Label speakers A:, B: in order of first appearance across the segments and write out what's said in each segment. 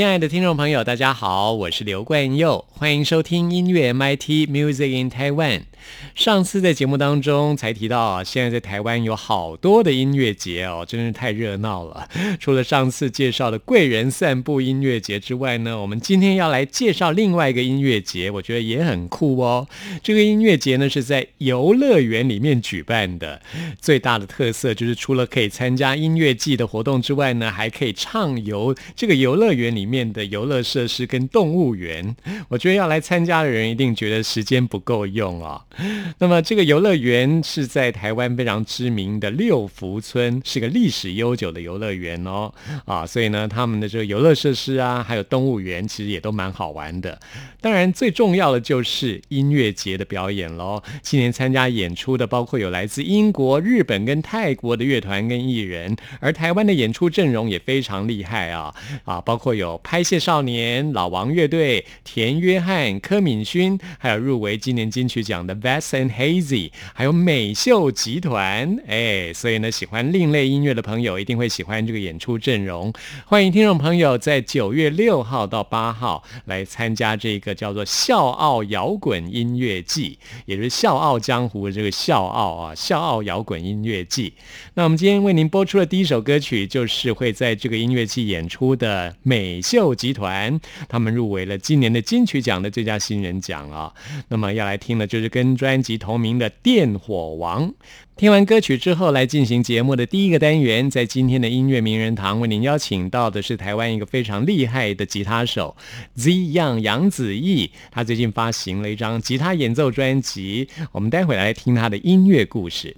A: 亲爱的听众朋友，大家好，我是刘冠佑，欢迎收听音乐 MIT Music in Taiwan。上次在节目当中才提到啊，现在在台湾有好多的音乐节哦，真是太热闹了。除了上次介绍的贵人散步音乐节之外呢，我们今天要来介绍另外一个音乐节，我觉得也很酷哦。这个音乐节呢是在游乐园里面举办的，最大的特色就是除了可以参加音乐季的活动之外呢，还可以畅游这个游乐园里面面的游乐设施跟动物园。我觉得要来参加的人一定觉得时间不够用啊。那么这个游乐园是在台湾非常知名的六福村，是个历史悠久的游乐园哦。啊，所以呢，他们的这个游乐设施啊，还有动物园，其实也都蛮好玩的。当然，最重要的就是音乐节的表演喽。今年参加演出的，包括有来自英国、日本跟泰国的乐团跟艺人，而台湾的演出阵容也非常厉害啊啊，包括有拍戏少年、老王乐队、田约翰、柯敏勋，还有入围今年金曲奖的 Vast and Hazy，还有美秀集团。哎，所以呢，喜欢另类音乐的朋友一定会喜欢这个演出阵容。欢迎听众朋友在九月六号到八号来参加这个。叫做笑傲摇滚音乐季，也就是笑傲江湖这个笑傲啊，笑傲摇滚音乐季。那我们今天为您播出的第一首歌曲，就是会在这个音乐季演出的美秀集团，他们入围了今年的金曲奖的最佳新人奖啊。那么要来听的，就是跟专辑同名的《电火王》。听完歌曲之后，来进行节目的第一个单元，在今天的音乐名人堂为您邀请到的是台湾一个非常厉害的吉他手 Z Young 杨子毅，他最近发行了一张吉他演奏专辑，我们待会来听他的音乐故事。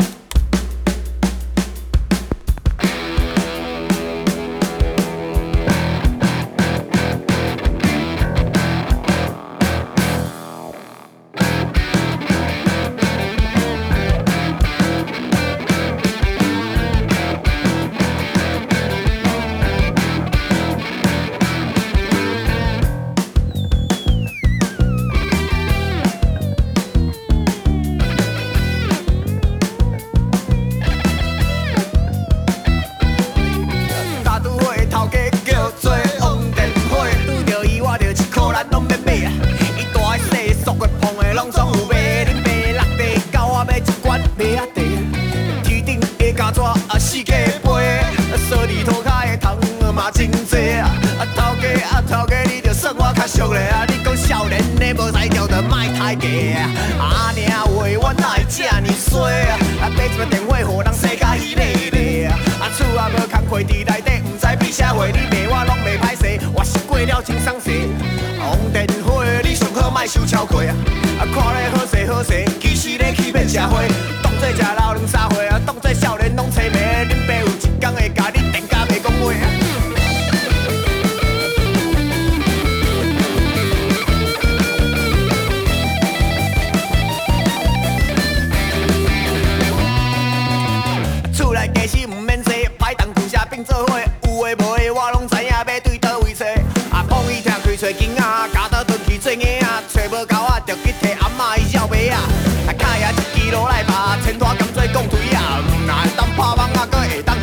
B: 到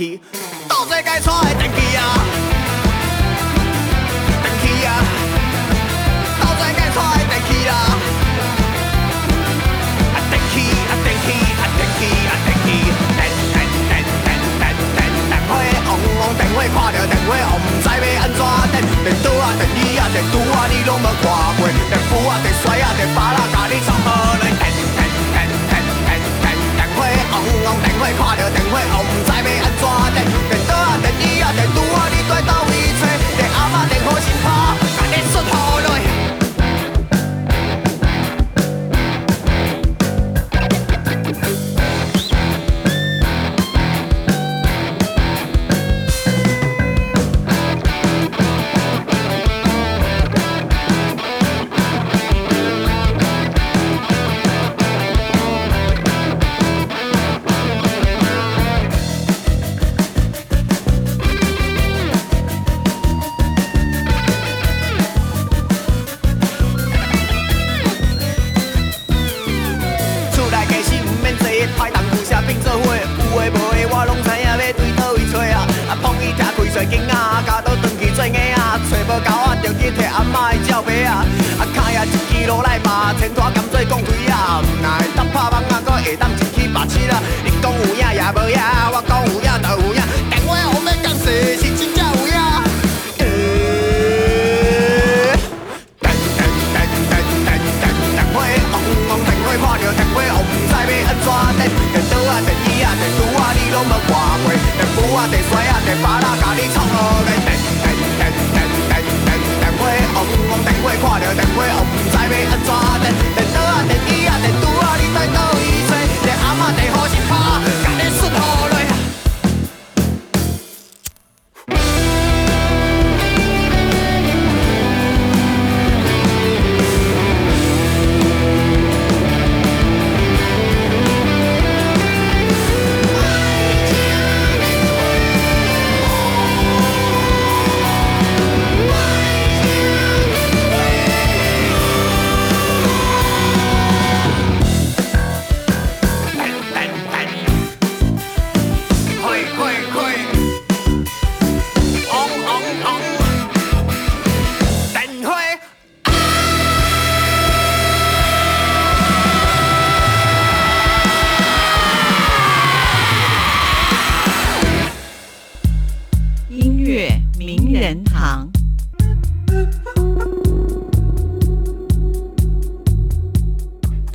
B: 倒的啊，啊，倒做该出的电器啦。啊，电啊，啊，话，看到电话戆，毋知要安怎点。电桌啊，电椅啊，电桌啊，你拢无看过。电斧啊，电甩啊，电巴拉，甲你藏好来。电电电电电电电话，戆电话，看到电话戆，毋知要。
C: Daitu hori ta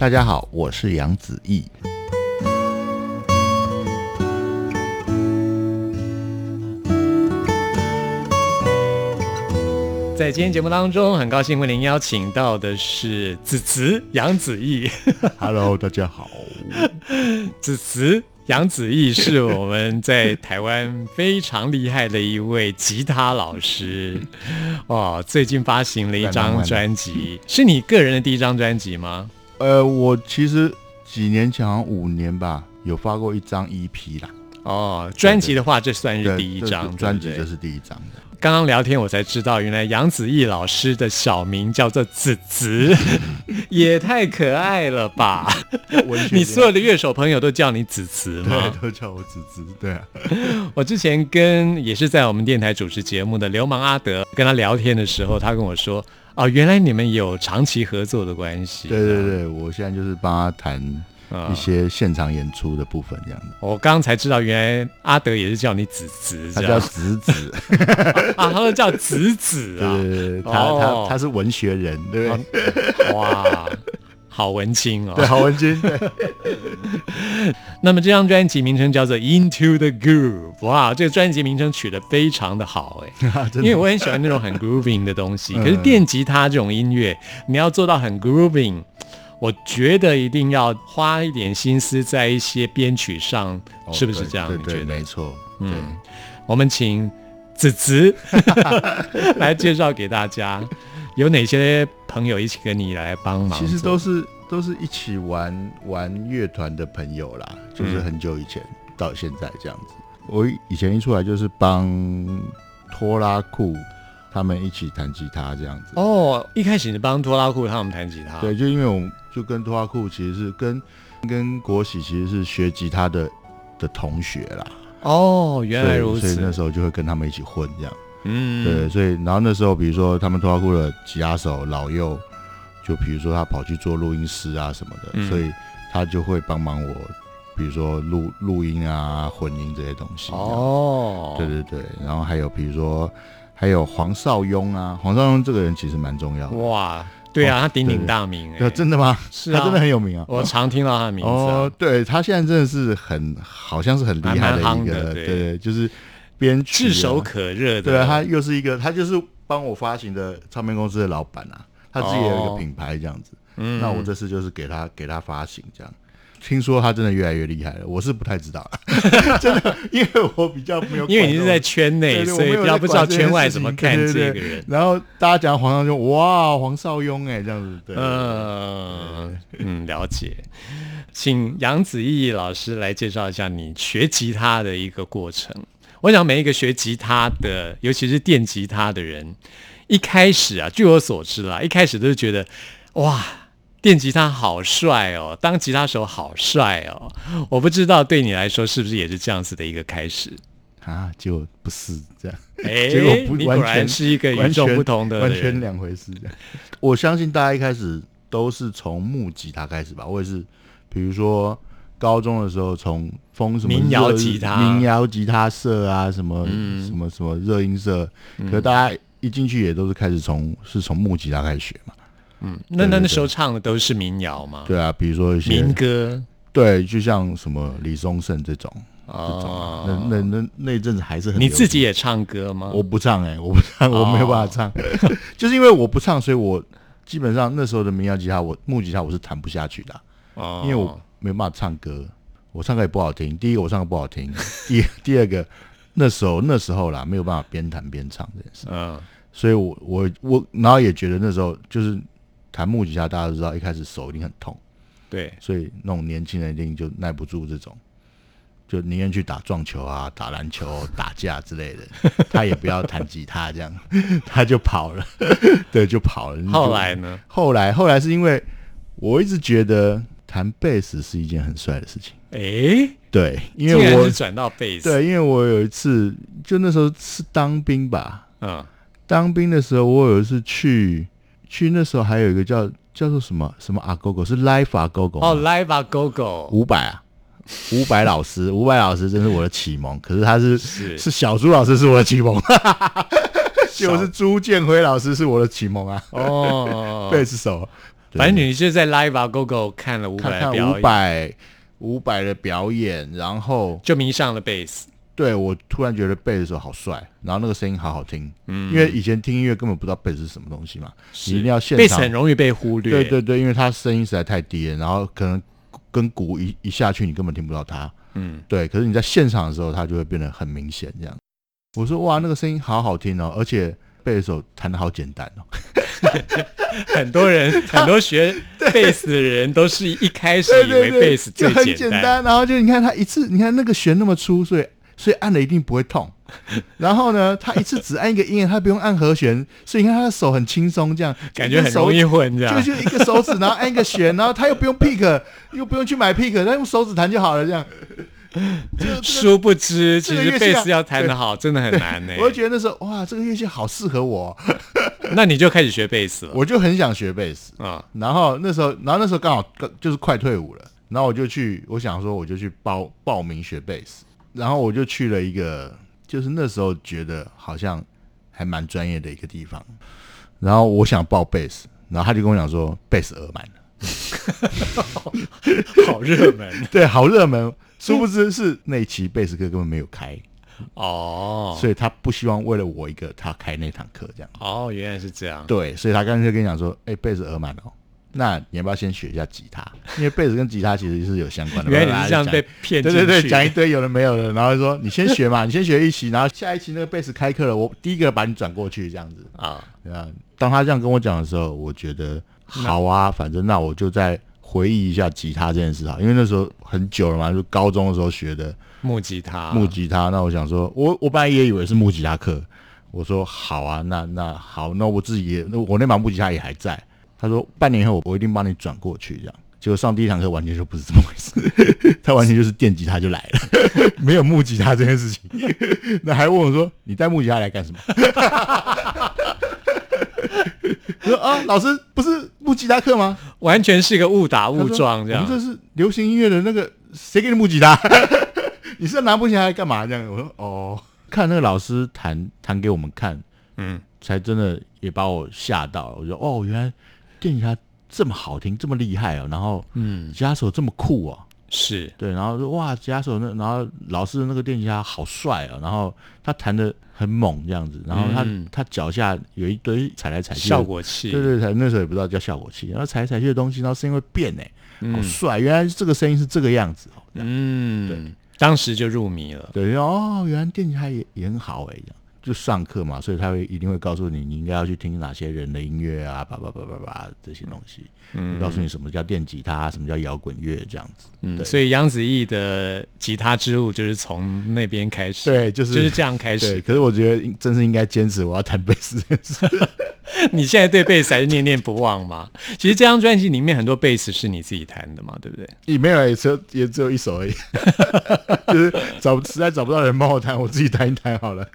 D: 大家好，我是杨子毅。
A: 在今天节目当中，很高兴为您邀请到的是子慈杨子毅。
D: Hello，大家好。
A: 子慈杨子毅是我们在台湾非常厉害的一位吉他老师。哦，最近发行了一张专辑，是你个人的第一张专辑吗？
D: 呃，我其实几年前，好像五年吧，有发过一张 EP 啦。
A: 哦，专辑的话，这算是第一张
D: 这专辑，
A: 对不对
D: 这是第一张的。
A: 刚刚聊天我才知道，原来杨子毅老师的小名叫做子慈，也太可爱了吧！你所有的乐手朋友都叫你子慈吗？
D: 对都叫我子子，对啊，
A: 我之前跟也是在我们电台主持节目的流氓阿德跟他聊天的时候，他跟我说：“哦，原来你们有长期合作的关系。”
D: 对对对，我现在就是帮他弹
A: 啊
D: 一些现场演出的部分，这样子。
A: 我刚刚才知道，原来阿德也是叫你子子，
D: 他叫子子，
A: 啊，他说叫子子啊，
D: 对对对，他
A: 哦
D: 他他是文学人，对不对？
A: 哇，好文青哦。
D: 对，郝文君，对，
A: 那么这张专辑名称叫做《Into the Groove》，哇，这个专辑名称取得非常的好哎，因为我很喜欢那种很 grooving 的东西。
D: 嗯
A: 可是电吉他这种音乐，你要做到很 grooving，我觉得一定要花一点心思在一些编曲上，
D: 哦
A: 是不是这样？
D: 对对对，
A: 你觉得
D: 没？错，嗯。
A: 我们请子子来介绍给大家，有哪些朋友一起跟你来帮忙？
D: 其实都是都是一起玩玩乐团的朋友啦，就是很久以前到现在这样子。我以前一出来就是帮拖拉库他们一起弹吉他这样子。
A: 哦，一开始你帮拖拉库他们弹吉他，
D: 对，就因为我们就跟拖拉库其实是跟跟国喜其实是学吉他的的同学啦。
A: 哦，原来如
D: 所以所以那，时候就会跟他们一起混这样。
A: 嗯，
D: 对，所以然后那时候比如说他们拖拉库的吉他手老幼，就比如说他跑去做录音师啊什么的，
A: 嗯
D: 所以他就会帮忙我，比如说录录音啊、混音这些东西。哦，
A: 哦，
D: 对对对，然后还有比如说还有黄少庸啊，黄少庸这个人其实蛮重要的。
A: 哇，对啊，他鼎鼎大名
D: 真的吗？
A: 是啊
D: 他真的很有名啊。
A: 我常听到他的名字啊，，
D: 哦对他现在真的是很，好像是很厉害的一个，
A: 对
D: 对，就是编曲、啊、
A: 炙手可热的，
D: 对啊，他又是一个，他就是帮我发行的唱片公司的老板啊，他自己也有一个品牌这样子。
A: 嗯。
D: 那我这次就是给他给他发行这样。听说他真的越来越厉害了，我是不太知道，真的，因为我比较没有
A: 因为你是在圈内，所以比较不知道圈外怎么看这个人。
D: 然后大家讲黄少庸，哇，黄少庸哎，这样子，对，
A: 嗯嗯，了解。请杨子毅老师来介绍一下你学吉他的一个过程。我想每一个学吉他的，尤其是电吉他的人，一开始啊，据我所知啦，一开始都是觉得哇，电吉他好帅哦，当吉他手好帅哦。我不知道对你来说是不是也是这样子的一个开始？
D: 啊，结果不是这样，
A: 哎，
D: 结果不完全
A: 然是一个与
D: 完全
A: 众不同的
D: 完
A: 人
D: 全两回事。我相信大家一开始都是从木吉他开始吧，或者是，比如说高中的时候从封什么
A: 民谣吉他。
D: 民谣吉他社啊，什么、
A: 嗯。
D: 什么什么热音社，可是大家一进去也都是开始从是从木吉他开始学嘛，
A: 嗯，那那那时候唱的都是民谣嘛？
D: 对啊，比如说一些
A: 民歌。
D: 对，就像什么李宗盛这种，
A: 哦。
D: 那那那那一阵子还是很
A: 你自己也唱歌吗？
D: 我不唱哎、我不唱，我没有办法唱，就是因为我不唱，所以我基本上那时候的民谣吉他，我木吉他我是弹不下去的啊、
A: 哦。
D: 因为我没办法唱歌，我唱歌也不好听。第一个我唱歌不好听，第第二个那时候那时候啦，没有办法边弹边唱这件事，
A: 嗯
D: 所以我我我然后也觉得那时候就是弹木吉他，大家都知道一开始手一定很痛，
A: 对
D: 所以那种年轻人一定就耐不住这种。就宁愿去打撞球啊、打篮球、打架之类的，他也不要弹吉他，这样 他就跑了，对，就跑了。
A: 后来呢？
D: 后来，后来是因为我一直觉得弹贝斯是一件很帅的事情，
A: 哎，
D: 对，因
A: 竟
D: 为我
A: 转到贝斯，
D: 对，因为我有一次就那时候是当兵吧，
A: 嗯，
D: 当兵的时候我有一次去去那时候还有一个叫叫做什么什么阿狗狗是 Life 阿狗狗
A: 哦，Live 啊，Go Go，
D: 伍佰啊，伍佰老师，伍佰老师真是我的启蒙。可是他是
A: 是。
D: 是小朱老师是我的启蒙，就是朱建辉老师是我的启蒙啊，
A: 哦，
D: 贝斯手。对。
A: 反正你就在 Live 啊，Go Go 看了伍
D: 看看伍
A: 佰的表演，
D: 佰伍佰的表演，然后
A: 就迷上了贝斯。
D: 对我突然觉得贝斯手好帅，然后那个声音好好听，嗯，因为以前听音乐根本不知道贝斯是什么东西嘛，你一定要现场
A: 贝斯很容易被忽略，
D: 对对对，因为他声音实在太低了，然后可能跟鼓一一下去，你根本听不到他。
A: 嗯，
D: 对，可是你在现场的时候，他就会变得很明显。这样，我说哇，那个声音好好听哦，而且贝斯手弹的好简单哦。
A: 很多人 很多学 贝斯的人都是一开始以为贝斯最
D: 就很
A: 简
D: 简单，然后就你看他一次，你看那个弦那么粗，所以所以按了一定不会痛。然后呢，他一次只按一个音，他不用按和弦，所以你看他的手很轻松，这样
A: 感觉很容易混，这样
D: 就就一个手指，然后按一个弦，然后他又不用 pick，又不用去买 pick，他用手指弹就好了，这样。
A: 殊不知，其实贝斯要弹得好，真的很难 呢。
D: 我就觉得那时候哇，这个乐器好适合我，
A: 那你就开始学贝斯了。
D: 我就很想学贝斯。
A: 啊？
D: 然后那时候，然后那时候刚好就是快退伍了，然后我就去，我想说我就去报报名学贝斯，然后我就去了一个，就是那时候觉得好像还蛮专业的一个地方，然后我想报贝斯，然后他就跟我讲说贝斯额满了，
A: 好热门。
D: 对，好热门，殊不知是那一期贝斯课根本没有开，
A: 哦
D: 所以他不希望为了我一个他开那堂课这样，
A: 哦，原来是这样。
D: 对，所以他干脆跟你讲说，哎、贝斯额满了哦。那你要不要先学一下吉他？因为贝斯跟吉他其实是有相关的。
A: 原来你是这样被骗
D: 对对对，讲一堆有的没有的，然后说你先学嘛，你先学一期，然后下一期那个贝斯开课了，我第一个把你转过去这样子。
A: 啊，
D: 对啊，当他这样跟我讲的时候，我觉得好啊，反正那我就再回忆一下吉他这件事啊，因为那时候很久了嘛，就高中的时候学的
A: 木吉他，
D: 木吉他。那我想说，我我本来也以为是木吉他课，我说好啊，那那好，那我自己也，那我那把木吉他也还在。他说半年以后我我一定帮你转过去，这样。结果上第一堂课完全就不是这么回事，他完全就是电吉他就来了，没有木吉他这件事情。那还问我说：“你带木吉他来干什么？”我说：“啊，老师不是木吉他课吗？
A: 完全是一个误打误撞这样
D: 我们。这是流行音乐的那个，谁给你木吉他？你是要拿木吉他来干嘛？这样我说哦，看那个老师弹弹给我们看，
A: 嗯，
D: 才真的也把我吓到了。我说哦，原来电吉他这么好听，这么厉害哦，然后
A: 嗯，
D: 吉他手这么酷哦，
A: 是
D: 对，然后说哇，吉他手那，然后老师的那个电吉他好帅啊，然后他弹的很猛这样子，然后他、
A: 嗯
D: 他脚下有一堆踩来踩去的
A: 效果器，
D: 对对，对那时候也不知道叫效果器，然后踩来踩去的东西，然后声音会变哎，好
A: 嗯
D: 帅！原来这个声音是这个样子哦。
A: 嗯，对当时就入迷了。
D: 对，哦，原来电吉他也也很好哎，这样就上课嘛，所以他会一定会告诉你，你应该要去听哪些人的音乐啊，叭叭叭叭叭这些东西，
A: 嗯
D: 告诉你什么叫电吉他，什么叫摇滚乐这样子。
A: 嗯，所以杨子毅的吉他之路就是从那边开始，
D: 对，就是
A: 就是这样开，始。
D: 可是我觉得真是应该坚持我要弹贝斯。
A: 你现在对贝斯还是念念不忘吗？其实这张专辑里面很多贝斯是你自己弹的嘛，对不对？
D: 也没有，也只有也只有一首而已，就是找实在找不到人帮我弹，我自己弹一弹好了。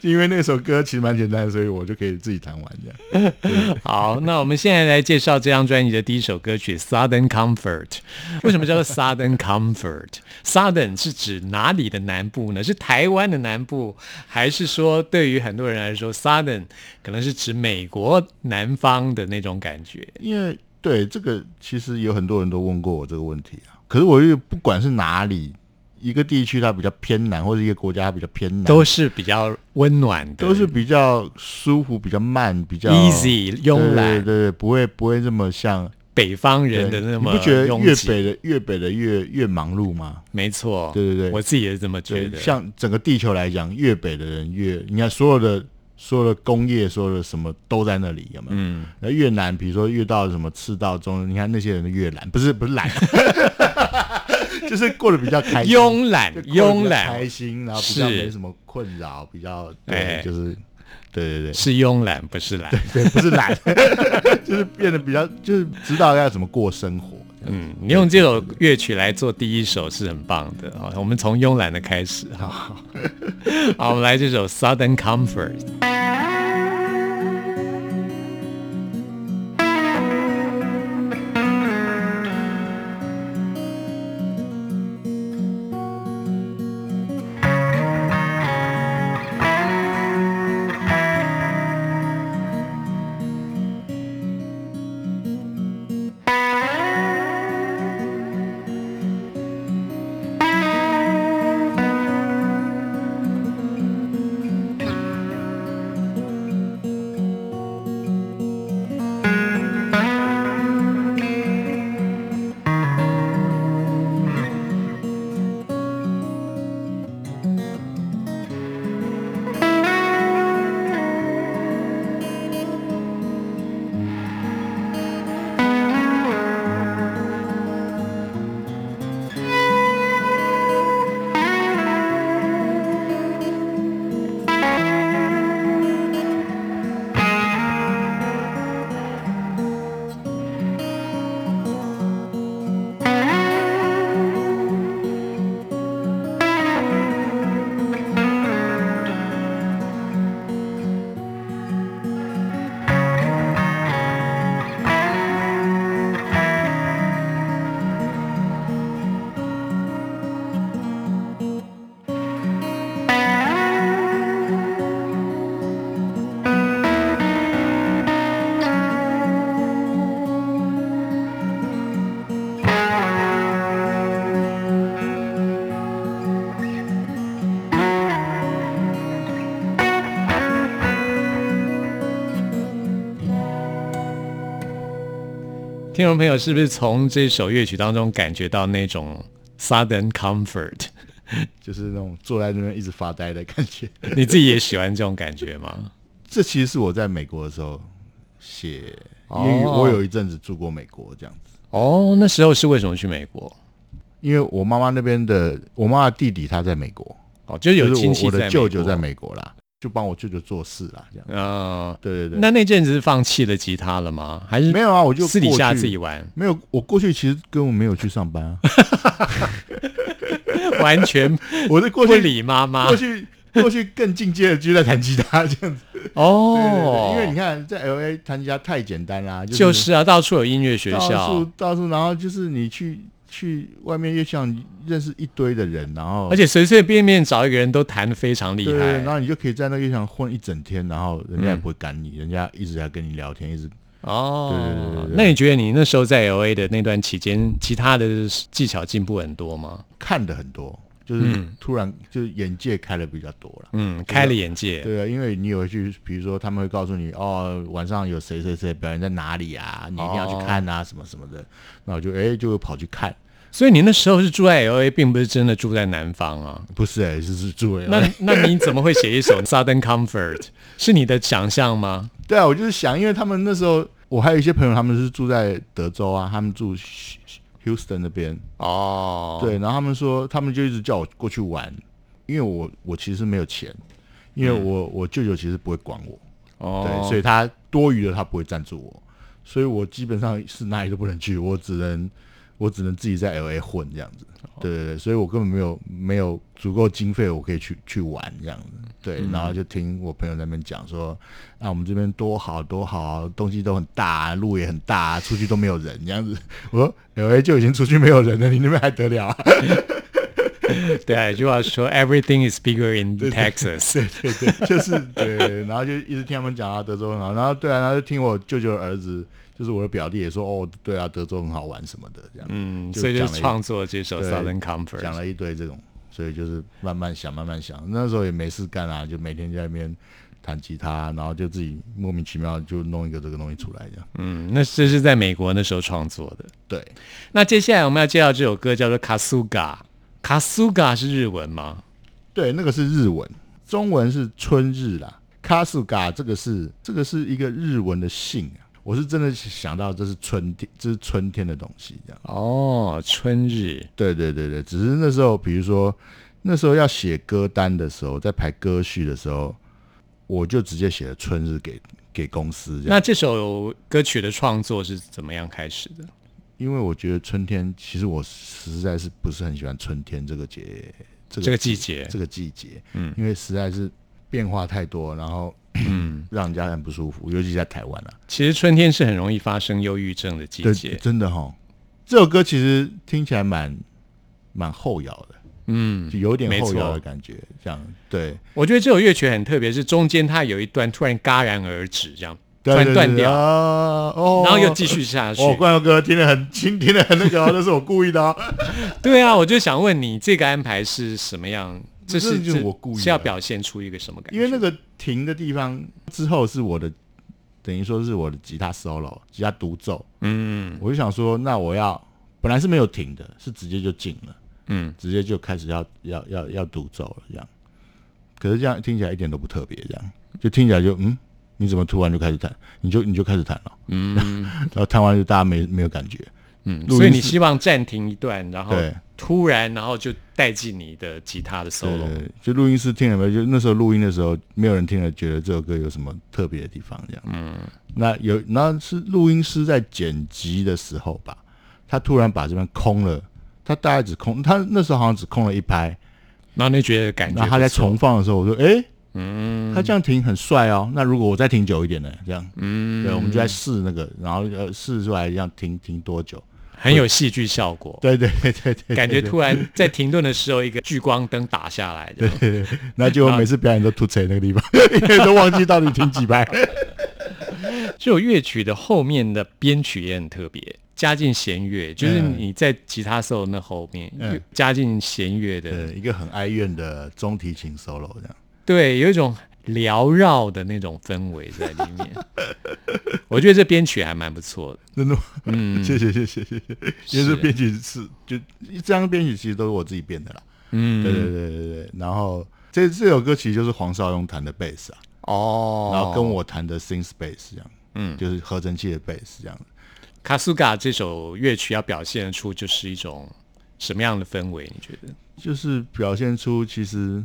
D: 因为那首歌其实蛮简单的，所以我就可以自己弹完这样。
A: 好，那我们现在来介绍这张专辑的第一首歌曲《Southern Comfort》。为什么叫做 Southern Comfort？Southern 是指哪里的南部呢？是台湾的南部，还是说对于很多人来说，Southern 可能是指美国南方的那种感觉？
D: 因为对这个，其实有很多人都问过我这个问题啊。可是我又不管是哪里一个地区，它比较偏南，或者一个国家它比较偏南，
A: 都是比较温暖的，
D: 都是比较舒服、比较慢、比较
A: easy 慵
D: 对
A: 懒，
D: 对对，不会不会这么像
A: 北方人的那么
D: 你不觉得越北的越北的越越忙碌吗？
A: 没错，
D: 对对对
A: 我自己也是这么觉，得。
D: 像整个地球来讲，越北的人越，你看所有的所有的工业，所有的什么都在那里，有没有？
A: 嗯，
D: 那越南，比如说越到什么赤道中，你看那些人的越懒，不是 不是懒，就是过得比较开心，
A: 慵懒，慵懒。
D: 开心，然后比较
A: 是。
D: 没什么困扰，比较
A: 哎。
D: 对，就是对对对。
A: 是慵懒，不是懒。
D: 对，不是懒，就是变得比较，就是知道要怎么过生活。
A: 嗯，你用这首乐曲来做第一首是很棒的啊！我们从慵懒的开始哈。好，我们来这首《Southern Comfort》。听众朋友，是不是从这首乐曲当中感觉到那种 Southern Comfort？
D: 就是那种坐在那边一直发呆的感觉。
A: 你自己也喜欢这种感觉吗？
D: 这其实是我在美国的时候写，因
A: 哦
D: 为我有一阵子住过美国这样子。
A: 哦，那时候是为什么去美国？
D: 因为我妈妈那边的，我妈妈的弟弟他在美国，
A: 哦，就是有
D: 就是
A: 亲戚
D: 的舅舅在
A: 美
D: 美国啦，就帮我舅舅做事啦，这样。
A: 国。嗯、
D: 对对对，
A: 那那阵子是放弃了吉他了吗？还是
D: 没有啊，我就
A: 私底下自己玩，
D: 没有，我过去其实根本没有去上班啊，
A: 完全
D: 我是过去
A: 理妈妈
D: 过。去过去更进阶的就在弹吉他这样子。对对
A: 哦
D: 对，，因为你看在 L A 弹吉他太简单啦，就
A: 就是啊，到处有音乐学校
D: 到
A: 校
D: 处，到处，然后就是你去去外面又像认识一堆的人，然后
A: 而且随随便便找一个人都谈的非常厉
D: 对，然。后你就可以在那个乐场混一整天，然后人家也
A: 嗯
D: 不会赶你，人家一直在跟你聊天，一直
A: 哦，
D: 对对对对对
A: 那你觉得你那时候在 L A 的那段期间，其他的技巧进步很多吗？
D: 看的很多，就是
A: 嗯
D: 突然就是眼界开的比较多了。
A: 嗯，开了眼界。
D: 对啊，因为你有去，比如说他们会告诉你，哦，晚上有谁谁谁表演在哪里啊，你一定要去看啊，什么什么的。那我就哎、就跑去看，
A: 所以你那时候是住在 L A，并不是真的住在南方啊。
D: 不是哎、是是住在。
A: 那那你怎么会写一首 Southern Comfort？是你的想象吗？
D: 对啊，我就是想，因为他们那时候，我还有一些朋友，他们是住在德州啊，他们住 Houston 那边，
A: 哦，
D: 对，然后他们说，他们就一直叫我过去玩，因为我我其实没有钱，因为我、我舅舅其实不会管我，
A: 哦，
D: 对，所以他多余的他不会赞助我，所以我基本上是哪里都不能去，我只能我只能自己在 L A 混这样子。对对对，所以我根本没有没有足够经费，我可以去去玩这样子。对，然后就听我朋友在那边讲说，啊，我们这边多好多好，东西都很大，路也很大，出去都没有人这样子。我说 L A 就已经出去没有人了，你那边还得了、啊？
A: 对啊，有句话说 “Everything is bigger in Texas”。
D: 对对对，就是对，然后就一直听他们讲啊，德州很好，然后对啊，然后就听我舅舅的儿子，就是我的表弟也说，哦，对啊，德州很好玩什么的，这样，
A: 嗯，所以就创作这首《Southern
D: 讲
A: Comfort》。
D: 讲了一堆这种，所以就是慢慢想，慢慢想。那时候也没事干啊，就每天在那边弹吉他，然后就自己莫名其妙就弄一个这个东西出来，这样。
A: 嗯，那这是在美国那时候创作的。
D: 对，
A: 那接下来我们要介绍这首歌叫做《Kasuga》，Kasuga 是日文吗？
D: 对，那个是日文，中文是春日啦。卡苏嘎这个是这个是一个日文的姓啊，我是真的想到这是春天，这是春天的东西这样。
A: 哦，春日。
D: 对对对对，只是那时候，比如说那时候要写歌单的时候，在排歌序的时候，我就直接写了春日给给公司这样。
A: 那这首歌曲的创作是怎么样开始的？
D: 因为我觉得春天，其实我实在是不是很喜欢春天这个节，这个
A: 这个季节
D: 这个季节，嗯，因为实在是变化太多，然后嗯，让人家很不舒服，尤其在台湾啊，
A: 其实春天是很容易发生忧郁症的季
D: 对，
A: 节。
D: 真的哈。这首歌其实听起来蛮蛮后摇的，
A: 嗯，
D: 就有点
A: 没
D: 后摇
A: 错
D: 的感觉，这样对。
A: 我觉得这首乐曲很特别，是中间它有一段突然戛然而止，这样突然断掉，然后又继续下去。
D: 哦，冠佑哥听得很听听得很那个、哦，那是我故意的、啊。
A: 对啊，我就想问你，这个安排是什么样？这是
D: 就是我故意
A: 是要表现出一个什么感觉？
D: 因为那个停的地方之后是我的，等于说是我的吉他 solo，吉他独奏。
A: 嗯。
D: 我就想说，那我要本来是没有停的，是直接就进了，
A: 嗯，
D: 直接就开始要要要要独奏了这样。可是这样听起来一点都不特别，这样。就听起来就嗯，你怎么突然就开始弹？你就你就开始弹了，嗯，然后弹完就大家没没有感觉，
A: 嗯，所以你希望暂停一段，然后
D: 对
A: 突然，然后就带进你的吉他的 solo。
D: 对，就录音师听了没有？就那时候录音的时候，没有人听了觉得这首歌有什么特别的地方，这样。嗯，那有，那是录音师在剪辑的时候吧，他突然把这边空了，他大概只空，他那时候好像只空了一拍，
A: 然后你觉得感觉
D: 然后他在重放的时候，我说，哎、嗯，他这样停很帅哦。那如果我再停久一点呢？这样，嗯，对，我们就在试那个，然后呃试出来这样停停多久？
A: 很有戏剧效果，
D: 对对对对对，
A: 感觉突然在停顿的时候，一个聚光灯打下来，这样
D: 那结果每次表演都吐槽那个地方，因为都忘记到底停几拍。
A: 这首乐曲的后面的编曲也很特别，加进弦乐，就是
D: 嗯
A: 你在吉他 solo 那后面、
D: 嗯
A: 加进弦乐的，
D: 对，一个很哀怨的中提琴 solo 这样。
A: 对，有一种缭绕的那种氛围在里面。我觉得这编曲还蛮不错的。
D: 真的吗？
A: 嗯，
D: 谢谢谢谢谢谢，因为这编曲是就这张编曲其实都是我自己编的啦。
A: 嗯，
D: 对对对对对，然后这这首歌其实就是黄少勇弹的贝斯啊，
A: 哦，
D: 然后跟我弹的 synth bass 这样，
A: 嗯
D: 就是合成器的贝斯这样。
A: 卡苏嘎这首乐曲要表现出就是一种什么样的氛围？你觉得？
D: 就是表现出其实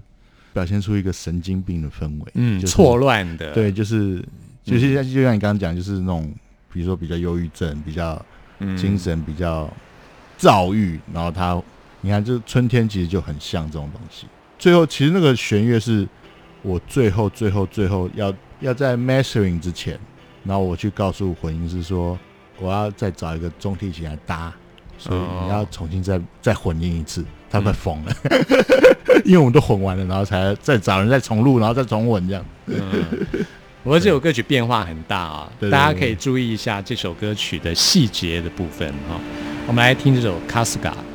D: 表现出一个神经病的氛围，
A: 嗯，
D: 就是
A: 错乱的，
D: 对，就是就是像就像你刚刚讲，就是那种比如说比较忧郁症，比较
A: 嗯
D: 精神比较躁郁，然后他你看，就春天其实就很像这种东西。最后其实那个弦乐是我最后最后最后要要在 mastering 之前，然后我去告诉混音师说，我要再找一个中提琴来搭，所以
A: 哦
D: 你要重新再再混音一次。他们疯了，因为我们都混完了，然后才再找人再重录，然后再重混这样。嗯。
A: 不过这首歌曲变化很大啊，大家可以注意一下这首歌曲的细节的部分哈、我们来听这首《卡斯嘎》。「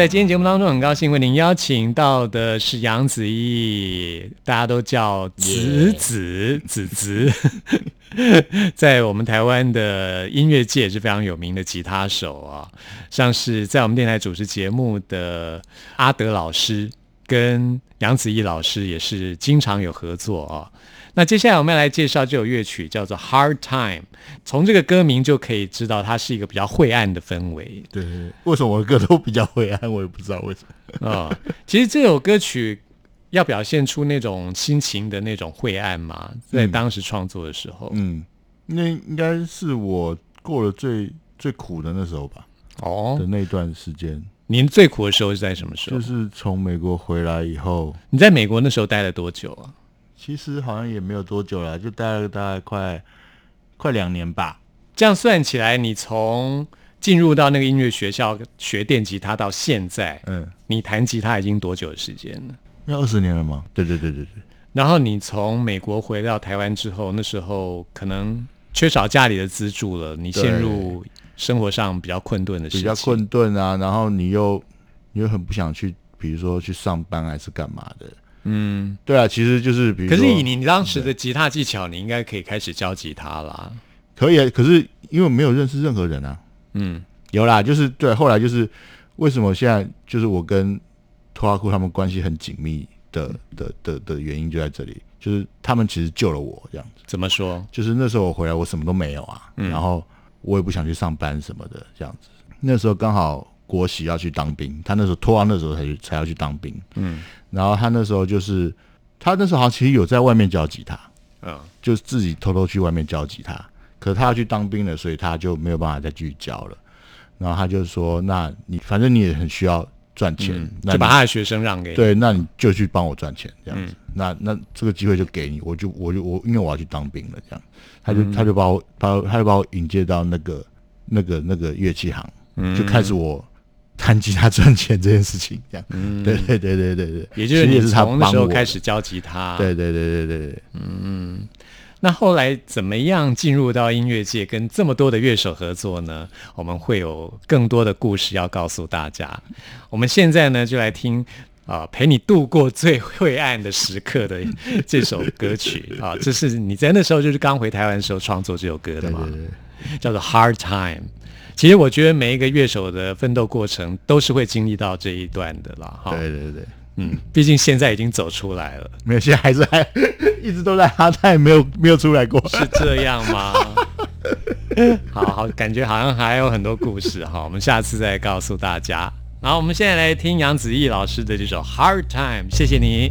A: 在今天节目当中，很高兴为您邀请到的是杨子毅，大家都叫子子子子，在我们台湾的音乐界是非常有名的吉他手啊，像是在我们电台主持节目的阿德老师跟杨子毅老师也是经常有合作啊。那接下来我们要来介绍这首乐曲，叫做《Hard Time》。从这个歌名就可以知道，它是一个比较晦暗的氛围
D: 对为什么我的歌都比较晦暗，我也不知道为什么。
A: 啊、其实这首歌曲要表现出那种心情的那种晦暗嘛，在当时创作的时候，
D: 嗯，那应该是我过了最最苦的那时候吧，
A: 哦
D: 的，那段时间，
A: 您最苦的时候是在什么时候？
D: 就是从美国回来以后，
A: 你在美国那时候待了多久啊？
D: 其实好像也没有多久了，就待了大概快快两年吧。
A: 这样算起来，你从进入到那个音乐学校学电吉他到现在，
D: 嗯，
A: 你弹吉他已经多久的时间了？
D: 要二十年了吗？对对对对对，
A: 然后你从美国回到台湾之后，那时候可能缺少家里的资助了，你陷入生活上比较困顿的时期。
D: 比较困顿啊，然后你又你又很不想去，比如说去上班还是干嘛的。
A: 嗯，
D: 对啊，其实就是比如说，
A: 可是以你当时的吉他技巧，你应该可以开始教吉他啦。
D: 可以啊，可是因为没有认识任何人啊，
A: 嗯。
D: 有啦，就是对，后来就是为什么现在就是我跟托阿库他们关系很紧密的的的的原因就在这里，就是他们其实救了我这样子，
A: 怎么说？
D: 就是那时候我回来我什么都没有啊，然后我也不想去上班什么的这样子，那时候刚好国玺要去当兵，他那时候脱完那时候才去才要去当兵，
A: 嗯
D: 然后他那时候就是他那时候好像其实有在外面教吉他，
A: 嗯
D: 就自己偷偷去外面教吉他。可他要去当兵了，所以他就没有办法再继续教了。然后他就说：“那你反正你也很需要赚钱，
A: 就把他的学生让给你。
D: 对，那你就去帮我赚钱这样
A: 嗯
D: 子。那那这个机会就给你，我就我就我因为我要去当兵了，这样他
A: 嗯
D: 就、他就把我把我他就把我引荐到那个那个那个乐器行，
A: 嗯
D: 就开始我弹吉他赚钱这件事情，这样。对对对对对对，
A: 嗯也就是你从那时候开始教吉他。
D: 对对对对对对。
A: 那后来怎么样进入到音乐界，跟这么多的乐手合作呢？我们会有更多的故事要告诉大家。我们现在呢，就来听啊、陪你度过最晦暗的时刻的这首歌曲 啊，这是你在那时候就是刚回台湾的时候创作这首歌的嘛，
D: 对对对，
A: 叫做《Hard Time》。其实我觉得每一个乐手的奋斗过程都是会经历到这一段的啦，哈，
D: 对对对，
A: 嗯，毕竟现在已经走出来了。
D: 没有，现在还是还一直都在哈泰，没有没有出来过。
A: 是这样吗？好好，感觉好像还有很多故事哈，我们下次再告诉大家。然后我们现在来听杨子毅老师的这首《Hard Time》，谢谢你。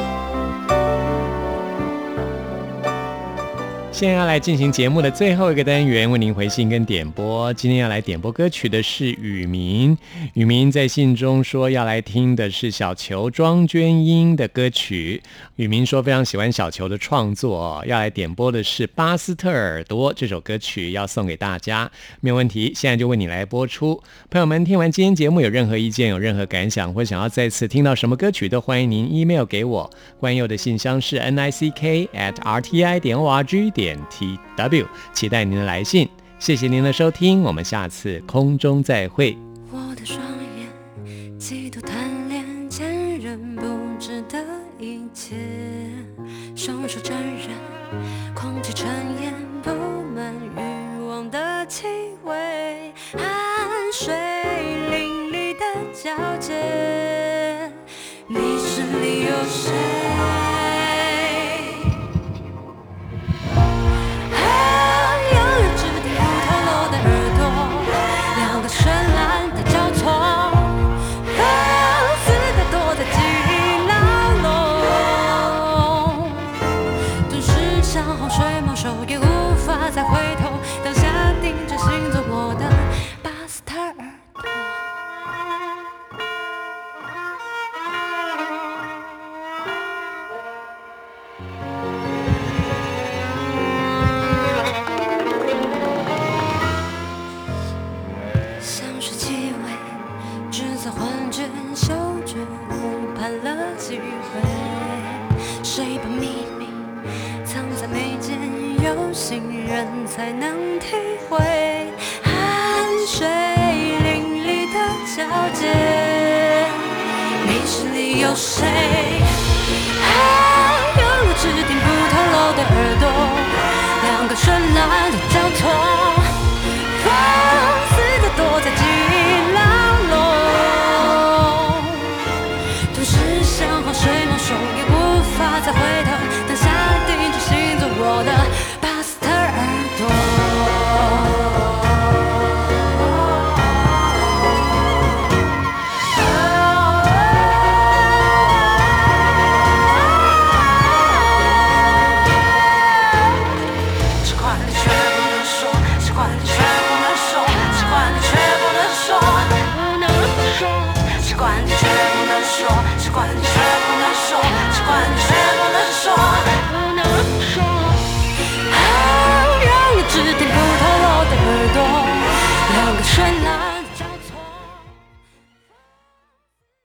A: 现在要来进行节目的最后一个单元，为您回信跟点播。今天要来点播歌曲的是雨明。雨明在信中说要来听的是小球庄娟英的歌曲。雨明说非常喜欢小球的创作，要来点播的是《巴斯特耳朵》这首歌曲，要送给大家。没有问题，现在就为你来播出。朋友们，听完今天节目有任何意见、有任何感想，或想要再次听到什么歌曲，都欢迎您 email 给我。关佑的信箱是 n i c k at r t i 点 o r g 点。T W，期待您的来信，谢谢您的收听，我们下次空中再会。
E: 我的双眼嫉妒贪恋坚韧不值得一切，双手沾染空气尘烟，布满欲望的气味，汗水淋漓的交接，